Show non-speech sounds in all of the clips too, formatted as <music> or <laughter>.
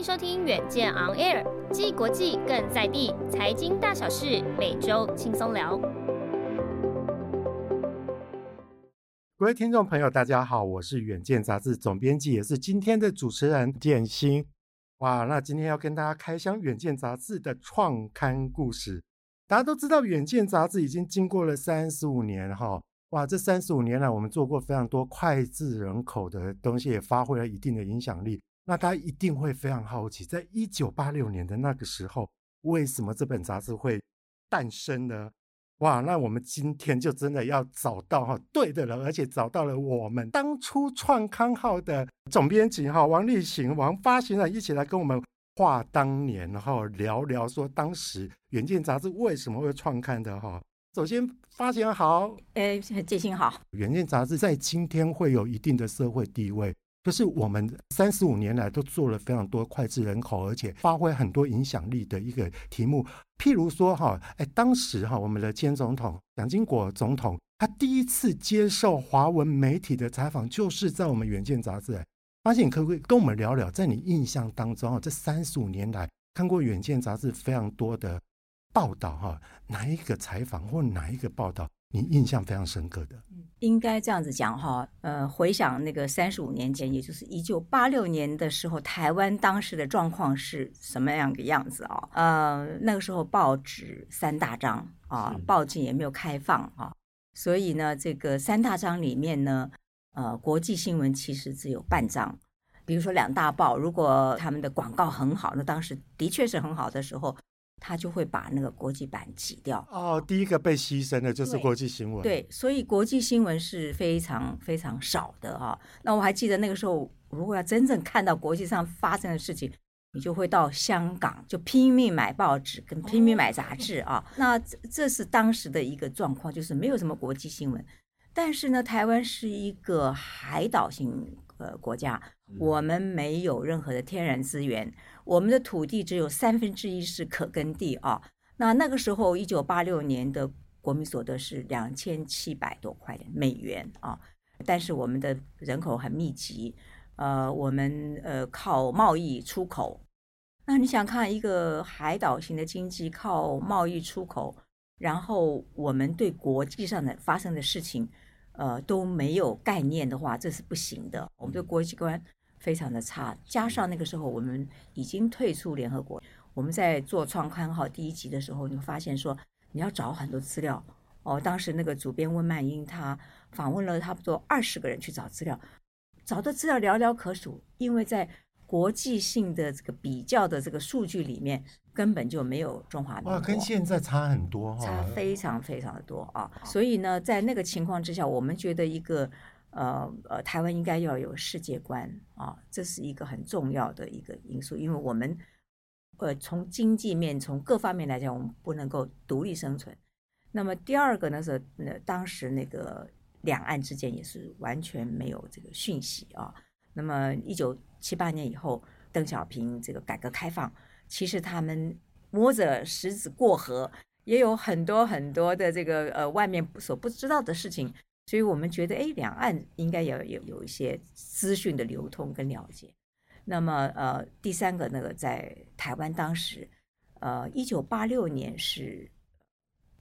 迎收听远见 On Air，既国际更在地，财经大小事每周轻松聊。各位听众朋友，大家好，我是远见杂志总编辑，也是今天的主持人建新。哇，那今天要跟大家开箱《远见》杂志的创刊故事。大家都知道，《远见》杂志已经经过了三十五年哈。哇，这三十五年来，我们做过非常多脍炙人口的东西，也发挥了一定的影响力。那大家一定会非常好奇，在一九八六年的那个时候，为什么这本杂志会诞生呢？哇，那我们今天就真的要找到哈对的人，而且找到了我们当初创刊号的总编辑哈王立行王发行人，一起来跟我们话当年，然后聊聊说当时《远见》杂志为什么会创刊的哈。首先，发行人好，哎，建新好，《远见》杂志在今天会有一定的社会地位。就是我们三十五年来都做了非常多脍炙人口，而且发挥很多影响力的一个题目。譬如说哈，哎，当时哈，我们的前总统蒋经国总统，他第一次接受华文媒体的采访，就是在我们《远见》杂志。哎，发现你可不可以跟我们聊聊，在你印象当中啊，这三十五年来看过《远见》杂志非常多的报道哈，哪一个采访或哪一个报道？你印象非常深刻的，应该这样子讲哈，呃，回想那个三十五年前，也就是一九八六年的时候，台湾当时的状况是什么样个样子啊？呃，那个时候报纸三大张啊，报禁也没有开放啊，所以呢，这个三大张里面呢，呃，国际新闻其实只有半张。比如说两大报，如果他们的广告很好，那当时的确是很好的时候。他就会把那个国际版挤掉。哦，第一个被牺牲的就是国际新闻。对，所以国际新闻是非常非常少的啊。那我还记得那个时候，如果要真正看到国际上发生的事情，你就会到香港，就拼命买报纸跟拼命买杂志啊。哦，那这是当时的一个状况，就是没有什么国际新闻。但是呢，台湾是一个海岛型呃国家，我们没有任何的天然资源。我们的土地只有三分之一是可耕地啊，那那个时候，一九八六年的国民所得是两千七百多块美元啊，但是我们的人口很密集，呃，我们呃靠贸易出口，那你想看一个海岛型的经济靠贸易出口，然后我们对国际上的发生的事情，呃都没有概念的话，这是不行的，我们对国际观。非常的差，加上那个时候我们已经退出联合国。我们在做创刊号第一集的时候，你会发现说你要找很多资料哦。当时那个主编温曼英他访问了差不多二十个人去找资料，找的资料寥寥可数，因为在国际性的这个比较的这个数据里面根本就没有中华民国。哇，跟现在差很多哈，差非常非常的多啊！所以呢，在那个情况之下，我们觉得一个。呃呃，台湾应该要有世界观啊，这是一个很重要的一个因素，因为我们呃从经济面从各方面来讲，我们不能够独立生存。那么第二个呢是，那当时那个两岸之间也是完全没有这个讯息啊。那么一九七八年以后，邓小平这个改革开放，其实他们摸着石子过河，也有很多很多的这个呃外面所不知道的事情。所以我们觉得，哎，两岸应该要有有一些资讯的流通跟了解。那么，呃，第三个那个在台湾当时，呃，一九八六年是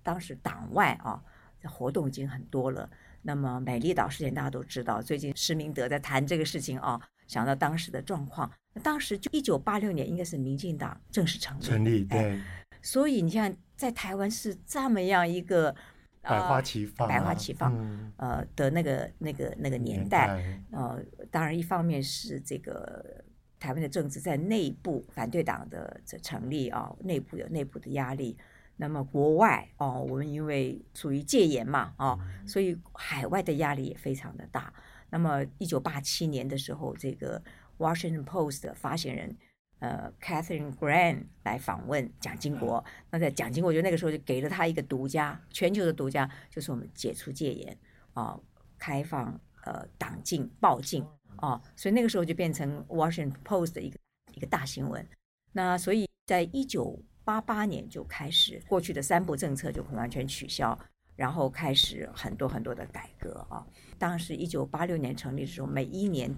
当时党外啊，活动已经很多了。那么美丽岛事件大家都知道，最近施明德在谈这个事情啊，想到当时的状况，当时就一九八六年应该是民进党正式成立，成立对。所以你像，在台湾是这么样一个。百花齐放，百花齐放，嗯、呃的那个那个那个年代，年代呃，当然一方面是这个台湾的政治在内部反对党的这成立啊，内部有内部的压力。那么国外哦、呃，我们因为属于戒严嘛啊，所以海外的压力也非常的大。那么一九八七年的时候，这个 Washington Post 的发行人呃 Catherine Graham 来访问蒋经国，那在蒋经国就那个时候就给了他一个独家，全球的独家，就是我们解除戒严啊、呃，开放呃党禁报禁啊、呃，所以那个时候就变成 Washington Post 的一个一个大新闻。那所以在一九八八年就开始，过去的三不政策就完全取消，然后开始很多很多的改革啊。当时一九八六年成立的时候，每一年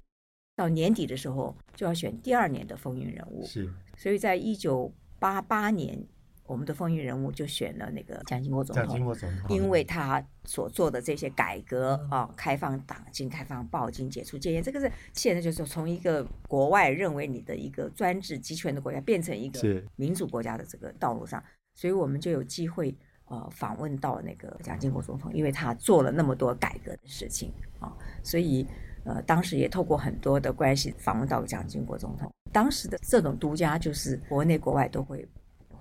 到年底的时候就要选第二年的风云人物，是。所以在一九八八年。我们的风云人物就选了那个蒋经国总统，蒋经国总统，因为他所做的这些改革啊，开放党禁、开放报禁、解除戒严，这个是现在就是从一个国外认为你的一个专制集权的国家，变成一个民主国家的这个道路上，所以我们就有机会呃访问到那个蒋经国总统，因为他做了那么多改革的事情啊，所以呃当时也透过很多的关系访问到蒋经国总统。当时的这种独家就是国内国外都会。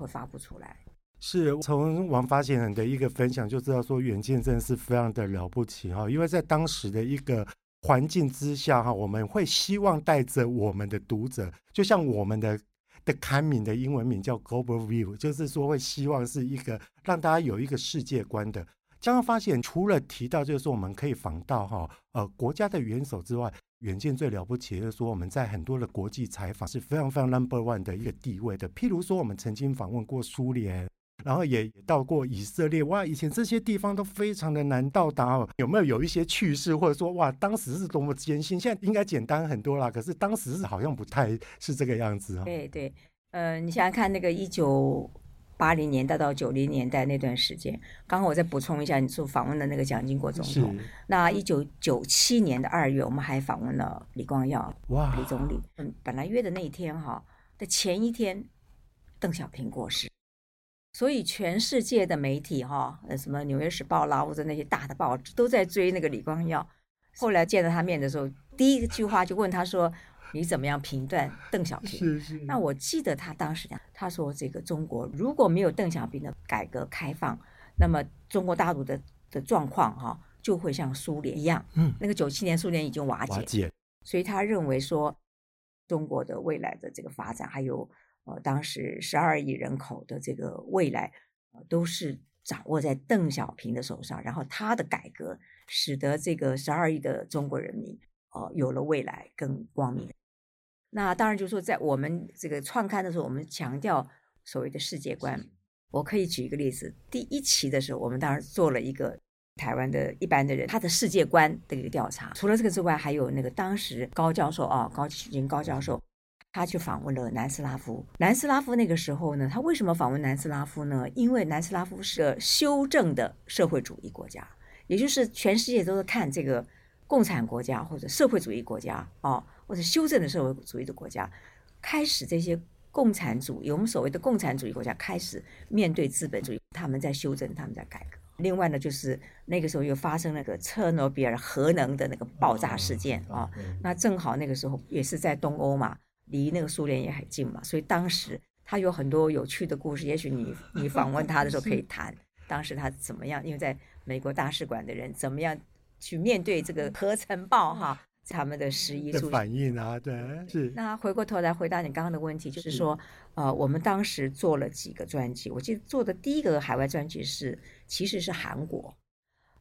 会发布出来，是从王发行人的一个分享就知道说远见真的是非常的了不起哈，因为在当时的一个环境之下哈，我们会希望带着我们的读者，就像我们的的刊名的英文名叫 Global View，就是说会希望是一个让大家有一个世界观的。将要发现，除了提到就是说我们可以访到哈呃国家的元首之外。远见最了不起就是说，我们在很多的国际采访是非常非常 number one 的一个地位的。譬如说，我们曾经访问过苏联，然后也到过以色列。哇，以前这些地方都非常的难到达哦。有没有有一些趣事，或者说哇，当时是多么艰辛？现在应该简单很多啦。可是当时是好像不太是这个样子啊。对对，呃，你想想看，那个一九。八零年代到九零年代那段时间，刚刚我再补充一下，你说访问的那个蒋经国总统。那一九九七年的二月，我们还访问了李光耀，哇，李总理。嗯，本来约的那一天哈的前一天，邓小平过世，所以全世界的媒体哈，呃，什么《纽约时报》啦，或者那些大的报纸都在追那个李光耀。后来见到他面的时候，第一句话就问他说。你怎么样评断邓小平？是是。那我记得他当时讲，他说这个中国如果没有邓小平的改革开放，那么中国大陆的的状况哈就会像苏联一样。嗯。那个九七年苏联已经瓦解。瓦解。所以他认为说，中国的未来的这个发展，还有呃当时十二亿人口的这个未来，都是掌握在邓小平的手上。然后他的改革，使得这个十二亿的中国人民呃有了未来更光明。那当然就是说，在我们这个创刊的时候，我们强调所谓的世界观。我可以举一个例子，第一期的时候，我们当时做了一个台湾的一般的人他的世界观的一个调查。除了这个之外，还有那个当时高教授啊，高启军高教授，他去访问了南斯拉夫。南斯拉夫那个时候呢，他为什么访问南斯拉夫呢？因为南斯拉夫是个修正的社会主义国家，也就是全世界都是看这个共产国家或者社会主义国家啊。或者修正的社会主义的国家，开始这些共产主义，我们所谓的共产主义国家开始面对资本主义，他们在修正，他们在改革。另外呢，就是那个时候又发生那个车诺比尔核能的那个爆炸事件啊，那正好那个时候也是在东欧嘛，离那个苏联也很近嘛，所以当时他有很多有趣的故事，也许你 <laughs> 你访问他的时候可以谈，当时他怎么样，因为在美国大使馆的人怎么样去面对这个核尘爆哈。他们的十一的反应啊，对，是。那回过头来回答你刚刚的问题，就是说，是呃，我们当时做了几个专辑，我记得做的第一个海外专辑是，其实是韩国。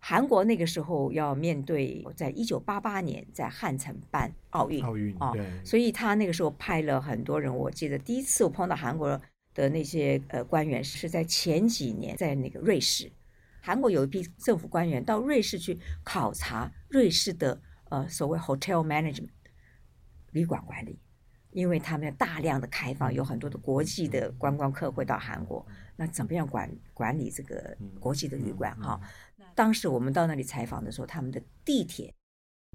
韩国那个时候要面对，在一九八八年在汉城办奥运，奥运啊，对。所以他那个时候派了很多人。我记得第一次我碰到韩国的那些呃官员是在前几年，在那个瑞士，韩国有一批政府官员到瑞士去考察瑞士的。呃，所谓 hotel management 旅馆管理，因为他们要大量的开放，有很多的国际的观光客会到韩国，那怎么样管管理这个国际的旅馆哈？当时我们到那里采访的时候，他们的地铁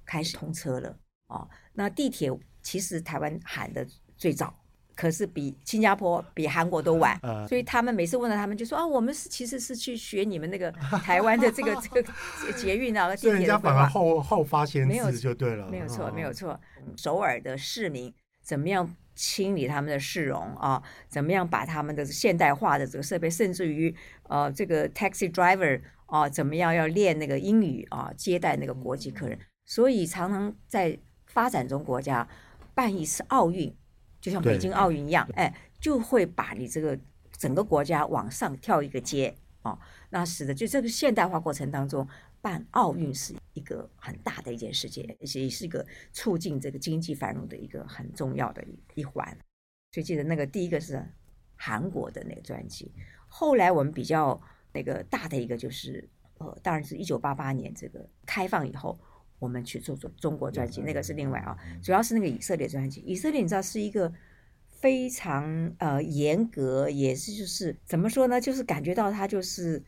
开始通车了哦。那地铁其实台湾喊的最早。可是比新加坡、比韩国都晚，<laughs> 呃、所以他们每次问到他们就说啊，我们是其实是去学你们那个 <laughs> 台湾的这个这个捷运啊、地铁的规划。人家反而后后发先至就对了，没有错，没有错。首尔的市民怎么样清理他们的市容啊？怎么样把他们的现代化的这个设备，甚至于呃这个 taxi driver 啊，怎么样要练那个英语啊，接待那个国际客人？所以常常在发展中国家办一次奥运，就像北京奥运一样，哎，就会把你这个整个国家往上跳一个阶啊。那使得就这个现代化过程当中，办奥运是一个很大的一件事情，而且也是一个促进这个经济繁荣的一个很重要的一一环。所以记得那个第一个是韩国的那个专辑，后来我们比较那个大的一个就是呃，当然是一九八八年这个开放以后，我们去做做中国专辑，那个是另外啊，主要是那个以色列专辑。以色列你知道是一个非常呃严格，也是就是怎么说呢，就是感觉到他就是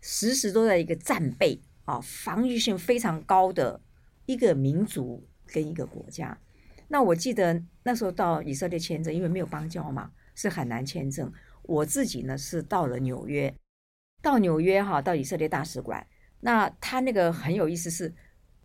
时时都在一个战备啊，防御性非常高的一个民族跟一个国家。那我记得那时候到以色列签证，因为没有邦交嘛，是很难签证。我自己呢是到了纽约，到纽约哈，到以色列大使馆。那他那个很有意思是，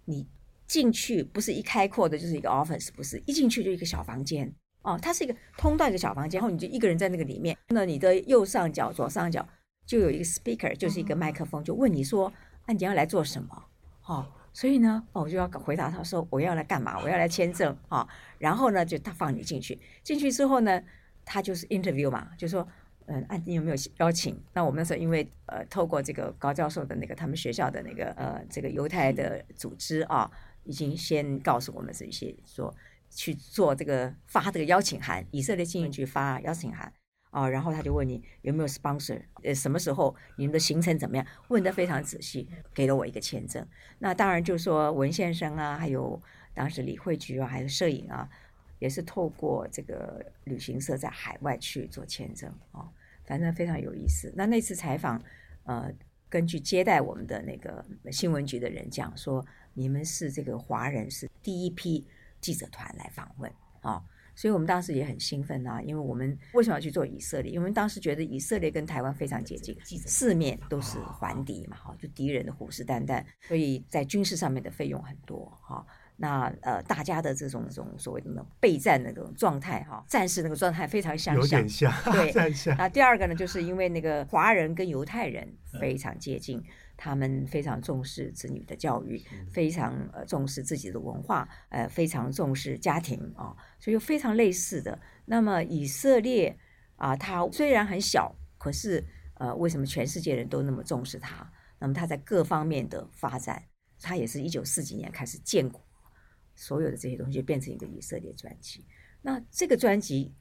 你进去不是一开阔的，就是一个 office，不是一进去就一个小房间哦，它是一个通道一个小房间，然后你就一个人在那个里面。那你的右上角、左上角就有一个 speaker，就是一个麦克风，就问你说：“那，你要来做什么？”哦。所以呢，我就要回答他说我要来干嘛？我要来签证啊、哦。然后呢，就他放你进去，进去之后呢，他就是 interview 嘛，就说，嗯，啊，你有没有邀请？那我们那时候因为呃，透过这个高教授的那个他们学校的那个呃这个犹太的组织啊、已经先告诉我们这些说去做这个发这个邀请函，以色列经营局发邀请函。啊，然后他就问你有没有 sponsor，呃，什么时候你们的行程怎么样？问得非常仔细，给了我一个签证。那当然就说文先生啊，还有当时李慧菊啊，还有摄影啊，也是透过这个旅行社在海外去做签证啊，反正非常有意思。那那次采访，呃，根据接待我们的那个新闻局的人讲说，你们是这个华人是第一批记者团来访问啊。所以我们当时也很兴奋啊，因为我们为什么要去做以色列？因为当时觉得以色列跟台湾非常接近，四面都是环敌嘛，哈，就敌人的虎视眈眈，所以在军事上面的费用很多，哈。那呃，大家的这种这种所谓的备战那种状态，哈，战士那个状态非常相像，有点像，对。<laughs> 那第二个呢，就是因为那个华人跟犹太人非常接近。他们非常重视子女的教育，非常呃重视自己的文化，呃非常重视家庭啊，所以有非常类似的。那么以色列啊，它虽然很小，可是呃为什么全世界人都那么重视它？那么它在各方面的发展，它也是一九四几年开始建国，所有的这些东西就变成一个以色列专辑。那这个专辑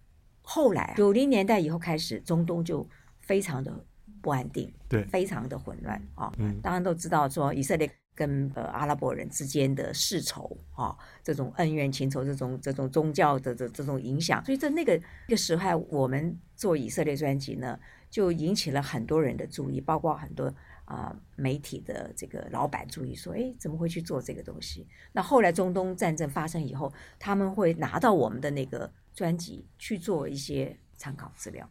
后来九零年代以后开始，中东就非常的。不安定，对，非常的混乱啊！嗯，当然都知道说以色列跟呃阿拉伯人之间的世仇啊，这种恩怨情仇，这种这种宗教的这这种影响，所以在那个那个时候，我们做以色列专辑呢，就引起了很多人的注意，包括很多啊、媒体的这个老板注意，说，哎，怎么会去做这个东西？那后来中东战争发生以后，他们会拿到我们的那个专辑去做一些参考资料。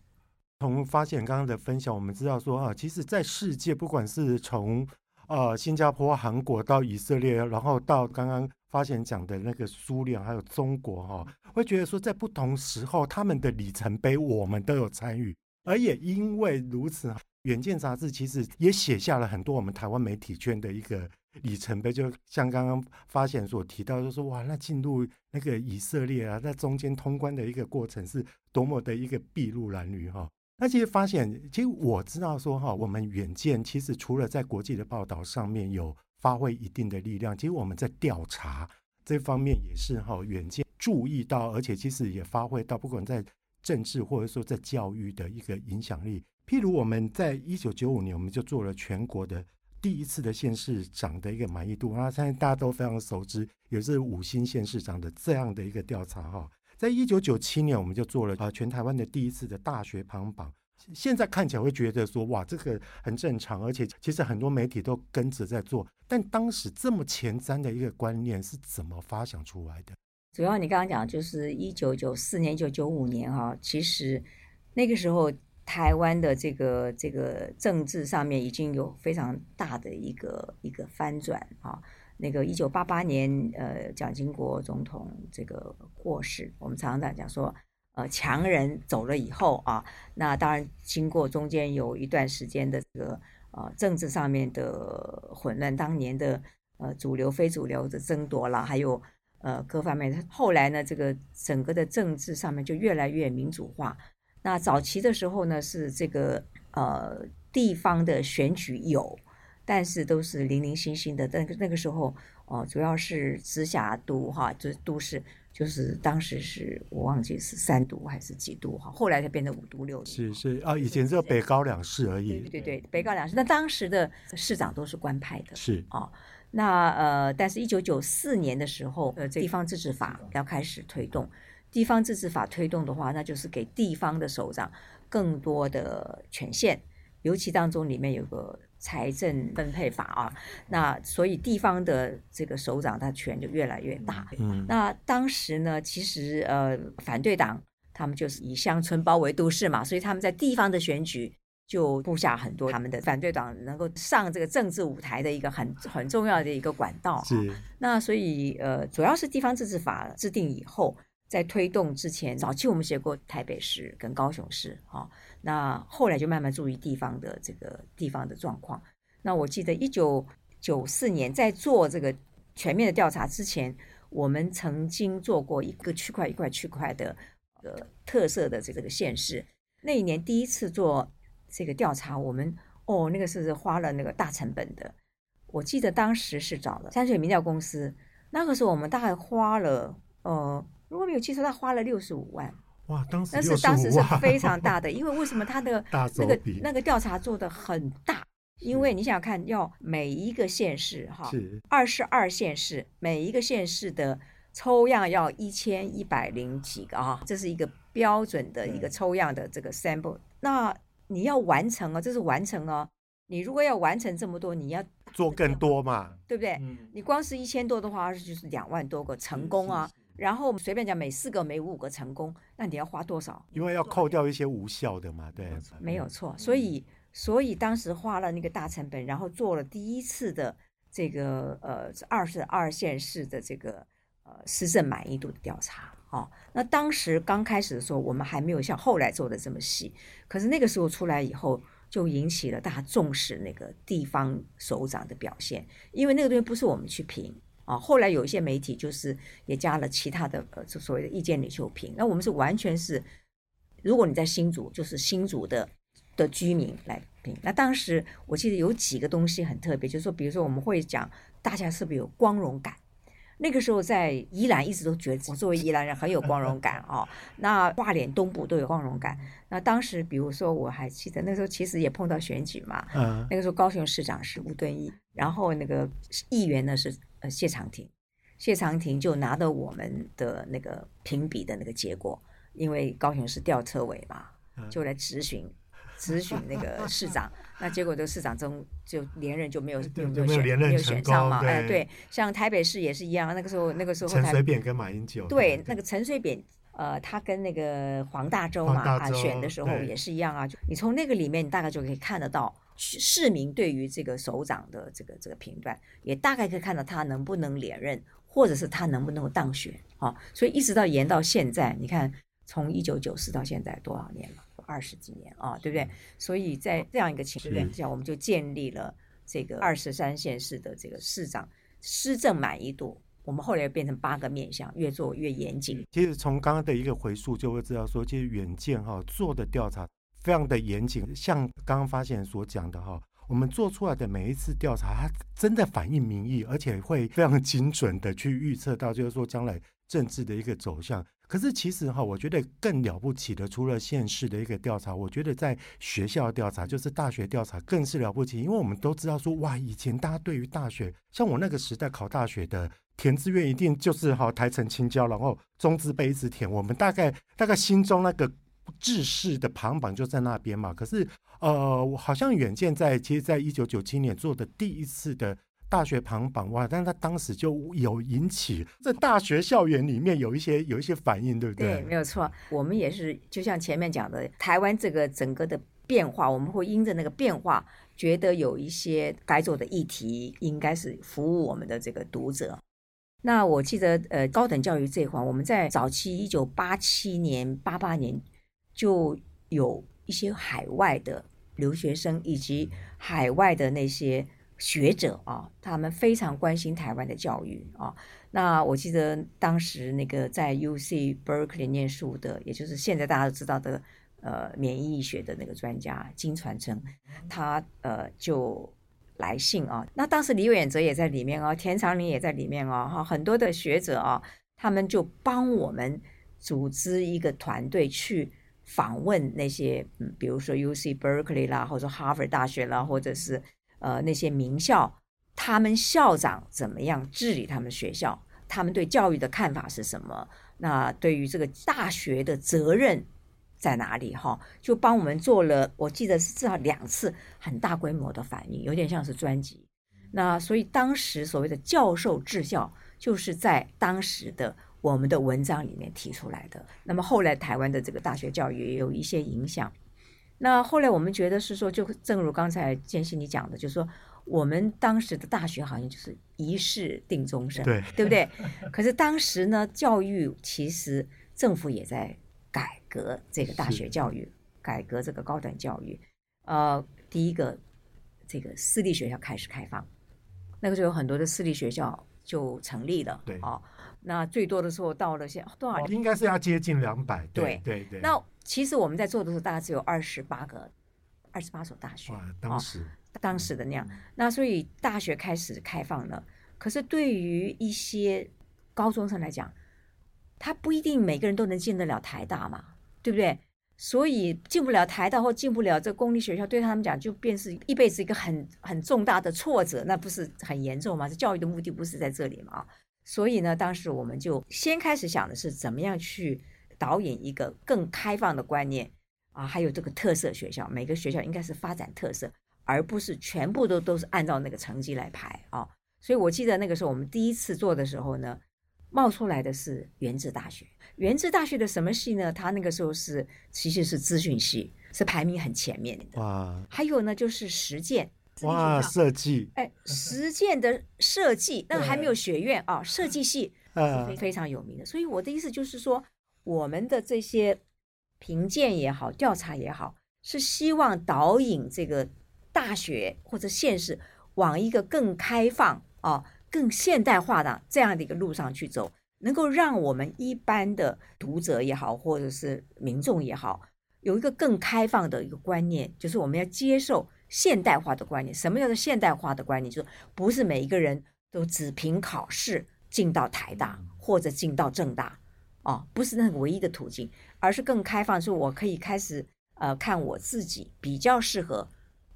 从发现刚刚的分享，我们知道说啊，其实，在世界，不管是从呃新加坡、韩国到以色列，然后到刚刚发现讲的那个苏联，还有中国哈，会觉得说，在不同时候，他们的里程碑，我们都有参与。而也因为如此，《远见》杂志其实也写下了很多我们台湾媒体圈的一个里程碑，就像刚刚发现所提到，就说哇，那进入那个以色列啊，在中间通关的一个过程，是多么的一个筚路蓝缕哈。那其实发现，其实我知道说哈，我们远见其实除了在国际的报道上面有发挥一定的力量，其实我们在调查这方面也是哈，远见注意到，而且其实也发挥到，不管在政治或者说在教育的一个影响力。譬如我们在一九九五年，我们就做了全国的第一次的县市长的一个满意度，那现在大家都非常熟知，也是五星县市长的这样的一个调查哈。在一九九七年，我们就做了啊全台湾的第一次的大学排行榜。现在看起来会觉得说，哇，这个很正常，而且其实很多媒体都跟着在做。但当时这么前瞻的一个观念是怎么发想出来的？主要你刚刚讲就是一九九四年、一九九五年哈，其实那个时候台湾的这个这个政治上面已经有非常大的一个一个翻转啊。那个一九八八年，呃，蒋经国总统这个过世，我们常常在讲说，呃，强人走了以后啊，那当然经过中间有一段时间的这个呃政治上面的混乱，当年的呃主流非主流的争夺了，还有呃各方面。后来呢，这个整个的政治上面就越来越民主化。那早期的时候呢，是这个呃地方的选举有，但是都是零零星星的。但那个时候哦、呃，主要是直辖都哈，就是都市。就是当时是我忘记是三都还是几都哈，后来才变成五都六都。是是啊，以前只有北高两市而已。对对对，北高两市。那当时的市长都是官派的。是啊、哦，那呃，但是一九九四年的时候，呃，地方自治法要开始推动。地方自治法推动的话，那就是给地方的首长更多的权限，尤其当中里面有个。财政分配法啊，那所以地方的这个首长他权就越来越大。嗯，那当时呢，其实呃，反对党他们就是以乡村包围都市嘛，所以他们在地方的选举就布下很多他们的反对党能够上这个政治舞台的一个很很重要的一个管道。是，那所以呃，主要是地方自治法制定以后，在推动之前，早期我们写过台北市跟高雄市啊。那后来就慢慢注意地方的这个地方的状况。那我记得一九九四年在做这个全面的调查之前，我们曾经做过一个区块一块区块的呃特色的这个县市。那一年第一次做这个调查，我们哦那个是花了那个大成本的。我记得当时是找了山水民调公司，那个时候我们大概花了呃如果没有记错，他花了六十五万。哇，当时但是当时是非常大的，<laughs> 因为为什么他的那个那个调查做得很大？因为你想想看，要每一个县市哈，二十二县市，每一个县市的抽样要一千一百零几个啊，这是一个标准的一个抽样的这个 sample。那你要完成啊，这是完成哦。你如果要完成这么多，你要做更多嘛，对不对？你光是一千多的话，就是两万多个成功啊。然后我们随便讲，每四个、每五个成功，那你要花多少？因为要扣掉一些无效的嘛，对，没有错。所以，所以当时花了那个大成本，然后做了第一次的这个呃二十二线市的这个呃施政满意度的调查。哦，那当时刚开始的时候，我们还没有像后来做的这么细。可是那个时候出来以后，就引起了大家重视那个地方首长的表现，因为那个东西不是我们去评。啊，后来有一些媒体就是也加了其他的呃，所谓的意见领袖评。那我们是完全是，如果你在新竹，就是新竹的的居民来评。那当时我记得有几个东西很特别，就是说，比如说我们会讲大家是不是有光荣感？那个时候在宜兰一直都觉得我作为宜兰人很有光荣感哦。那花莲东部都有光荣感。那当时比如说我还记得那时候其实也碰到选举嘛，嗯，那个时候高雄市长是吴敦义，然后那个议员呢是。谢长廷，谢长廷就拿到我们的那个评比的那个结果，因为高雄市吊车尾嘛，就来质询 <laughs> 咨询那个市长，那结果这个市长中就连任就没有没有选没有选上嘛，哎对，像台北市也是一样，那个时候那个时候陈水扁跟马英九对那个陈水扁呃他跟那个黄大洲嘛啊选的时候也是一样啊，就你从那个里面你大概就可以看得到。市民对于这个首长的这个这个评断，也大概可以看到他能不能连任，或者是他能不能够当选啊。所以一直到延到现在，你看从一九九四到现在多少年了？二十几年啊，对不对？所以在这样一个情况下，我们就建立了这个二十三县市的这个市长施政满意度。我们后来变成八个面向，越做越严谨。其实从刚刚的一个回溯，就会知道说，其实远见哈做的调查。非常的严谨，像刚刚发现所讲的哈，我们做出来的每一次调查，它真的反映民意，而且会非常精准的去预测到，就是说将来政治的一个走向。可是其实哈，我觉得更了不起的，除了县市的一个调查，我觉得在学校调查，就是大学调查更是了不起，因为我们都知道说，哇，以前大家对于大学，像我那个时代考大学的填志愿，一定就是哈台城青椒，然后中字辈一直填，我们大概大概心中那个。制式的排行榜就在那边嘛，可是呃，好像远见在其实，在一九九七年做的第一次的大学排行榜哇，但他当时就有引起在大学校园里面有一些有一些反应，对不对？对，没有错。我们也是，就像前面讲的，台湾这个整个的变化，我们会因着那个变化，觉得有一些该做的议题，应该是服务我们的这个读者。那我记得，呃，高等教育这一块，我们在早期一九八七年、八八年。就有一些海外的留学生以及海外的那些学者啊，他们非常关心台湾的教育啊。那我记得当时那个在 UC Berkeley 念书的，也就是现在大家都知道的呃免疫学的那个专家金传诚，他呃就来信啊。那当时李远哲也在里面哦，田长林也在里面哦，哈，很多的学者啊，他们就帮我们组织一个团队去访问那些，嗯，比如说 UC Berkeley 啦，或者哈佛大学啦，或者是呃那些名校。他们校长怎么样治理他们学校？他们对教育的看法是什么？那对于这个大学的责任在哪里？哈，就帮我们做了，我记得是至少两次很大规模的反应，有点像是专辑。那所以当时所谓的教授治校，就是在当时的我们的文章里面提出来的。那么后来台湾的这个大学教育也有一些影响。那后来我们觉得是说，就正如刚才建新你讲的，就是说。我们当时的大学好像就是一试定终身，对，对不对？可是当时呢，教育其实政府也在改革这个大学教育，改革这个高等教育。呃，第一个，这个私立学校开始开放，那个时候有很多的私立学校就成立了，对哦，那最多的时候到了现多少？应该是要接近两百，对对对。那其实我们在做的时候，大概只有二十八个，二十八所大学。哇，当时。哦当时的那样，那所以大学开始开放了。可是对于一些高中生来讲，他不一定每个人都能进得了台大嘛，对不对？所以进不了台大或进不了这公立学校，对他们讲就便是一辈子一个很很重大的挫折，那不是很严重吗？这教育的目的不是在这里吗？所以呢，当时我们就先开始想的是怎么样去导引一个更开放的观念啊，还有这个特色学校，每个学校应该是发展特色。而不是全部都都是按照那个成绩来排啊，所以我记得那个时候我们第一次做的时候呢，冒出来的是原子大学。原子大学的什么系呢？它那个时候是其实是资讯系，是排名很前面的。哇！还有呢，就是实践。哇，设计。哎，实践的设计，那个还没有学院啊，设计系是非常有名的。所以我的意思就是说，我们的这些评鉴也好，调查也好，是希望导引这个。大学或者县市往一个更开放啊、更现代化的这样的一个路上去走，能够让我们一般的读者也好，或者是民众也好，有一个更开放的一个观念，就是我们要接受现代化的观念。什么叫做现代化的观念？就是不是每一个人都只凭考试进到台大或者进到政大哦，不是那个唯一的途径，而是更开放，说我可以开始呃看我自己比较适合。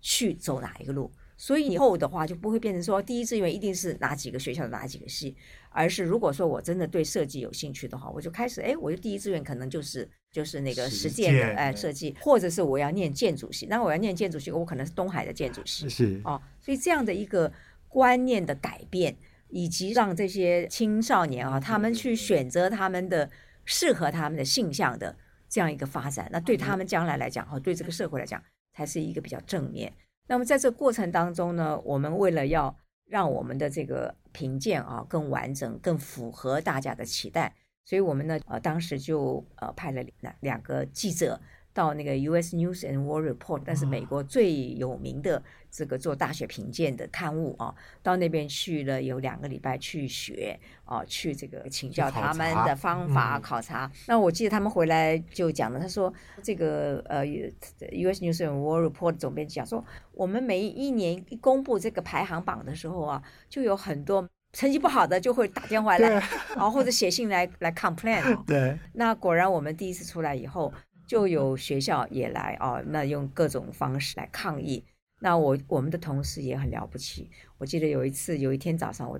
去走哪一个路，所以以后的话就不会变成说第一志愿一定是哪几个学校的哪几个系，而是如果说我真的对设计有兴趣的话，我就开始哎，我就第一志愿可能就是就是那个实践的哎设计，或者是我要念建筑系，那我要念建筑系，我可能是东海的建筑系是哦，所以这样的一个观念的改变，以及让这些青少年啊，他们去选择他们的适合他们的性向的这样一个发展，那对他们将来来讲哈，对这个社会来讲。才是一个比较正面。那么在这过程当中呢，我们为了要让我们的这个评鉴啊更完整、更符合大家的期待，所以我们呢呃当时就呃派了两两个记者。到那个 U.S. News and World Report，但是美国最有名的这个做大学评鉴的刊物啊，到那边去了有两个礼拜去学啊，去这个请教他们的方法考察。嗯、那我记得他们回来就讲了，他说这个呃 U.S. News and World Report 总编辑讲说，我们每一年一公布这个排行榜的时候啊，就有很多成绩不好的就会打电话来，然后或者写信来来 complain。对，那果然我们第一次出来以后。就有学校也来哦，那用各种方式来抗议。那我我们的同事也很了不起。我记得有一次，有一天早上我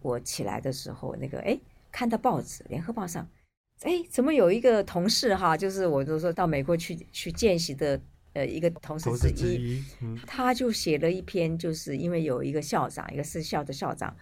我起来的时候，那个哎，看到报纸《联合报》上，哎，怎么有一个同事哈，就是我就说到美国去去见习的呃一个同事之一，之一嗯、他就写了一篇，就是因为有一个校长，一个私校的校长，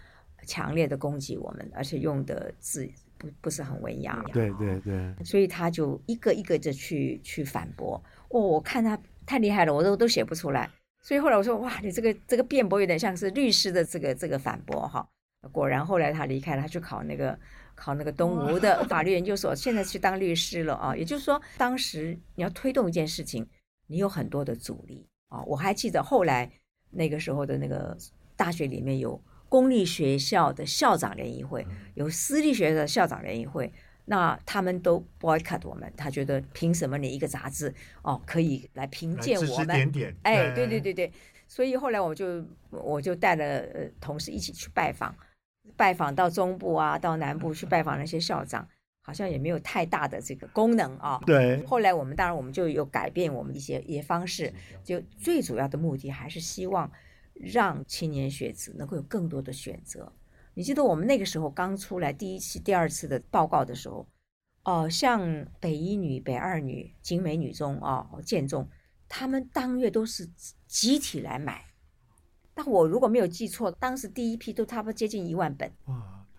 强烈的攻击我们，而且用的字。不不是很文雅，对对对，所以他就一个一个的去去反驳。哦，我看他太厉害了，我都都写不出来。所以后来我说，哇，你这个这个辩驳有点像是律师的这个这个反驳哈。果然后来他离开了，他去考那个考那个东吴的法律研究所，现在去当律师了啊。也就是说，当时你要推动一件事情，你有很多的阻力啊。我还记得后来那个时候的那个大学里面有公立学校的校长联谊会，有私立学校的校长联谊会，那他们都 boycott 我们，他觉得凭什么你一个杂志哦可以来评鉴我们？点点哎，对对对对，所以后来我就我就带了呃同事一起去拜访，拜访到中部啊，到南部去拜访那些校长。好像也没有太大的这个功能啊。对。后来我们当然我们就有改变我们一些一些方式，就最主要的目的还是希望让青年学子能够有更多的选择。你记得我们那个时候刚出来第一期、第二次的报告的时候，哦、呃，像北一女、北二女、景美女中、哦、建中，他们当月都是集体来买。但我如果没有记错，当时第一批都差不多接近一万本。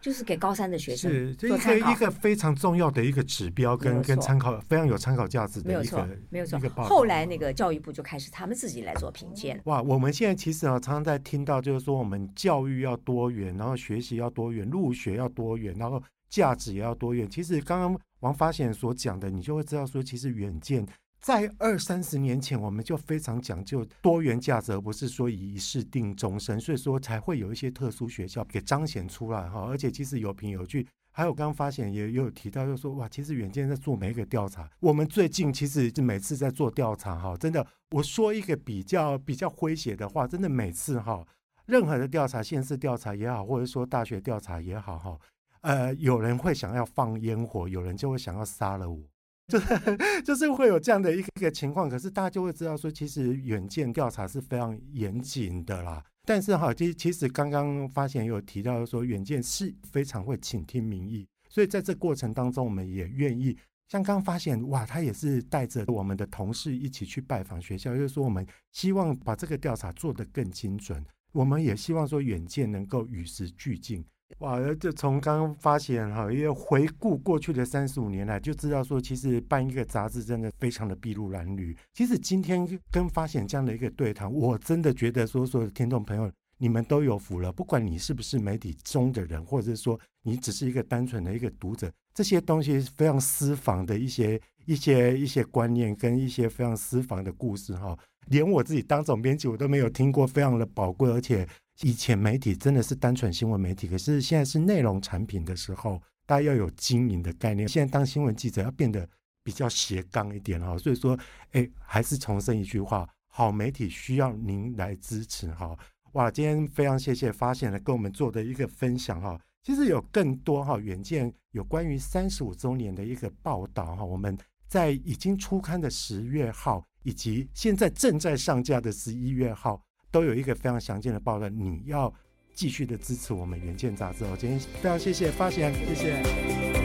就是给高三的学生是这一个一个非常重要的一个指标跟跟参考，非常有参考价值的一个，没有错，没有错。后来那个教育部就开始他们自己来做评鉴。哇，我们现在其实啊，常常在听到就是说，我们教育要多元，然后学习要多元，入学要多元，然后价值也要多元。其实刚刚王发贤所讲的，你就会知道说，其实远见。在二三十年前，我们就非常讲究多元价值，而不是说以一事定终身，所以说才会有一些特殊学校给彰显出来哈。而且其实有凭有据，还有刚刚发现也有提到，就是说哇，其实远见在做每一个调查。我们最近其实每次在做调查哈，真的，我说一个比较比较诙谐的话，真的每次哈，任何的调查，县市调查也好，或者说大学调查也好哈，呃，有人会想要放烟火，有人就会想要杀了我。<laughs> 就是 <laughs> 就是会有这样的一个情况，可是大家就会知道说，其实远见调查是非常严谨的啦。但是哈，其其实刚刚发现有提到说，远见是非常会倾听民意，所以在这过程当中，我们也愿意像刚发现哇，他也是带着我们的同事一起去拜访学校，就是说我们希望把这个调查做得更精准，我们也希望说远见能够与时俱进。哇！就从刚刚发现哈，因为回顾过去的三十五年来，就知道说，其实办一个杂志真的非常的筚路蓝缕。其实今天跟发现这样的一个对谈，我真的觉得说，所有的听众朋友，你们都有福了。不管你是不是媒体中的人，或者是说你只是一个单纯的一个读者，这些东西非常私房的一些一些一些观念跟一些非常私房的故事哈，连我自己当总编辑我都没有听过，非常的宝贵，而且。以前媒体真的是单纯新闻媒体，可是现在是内容产品的时候，大家要有经营的概念。现在当新闻记者要变得比较斜杠一点哈，所以说，哎，还是重申一句话：好媒体需要您来支持哈。哇，今天非常谢谢发现了跟我们做的一个分享哈。其实有更多哈远见有关于三十五周年的一个报道哈，我们在已经出刊的十月号，以及现在正在上架的十一月号。都有一个非常详尽的报道，你要继续的支持我们远见杂志哦。今天非常谢谢发现，谢谢。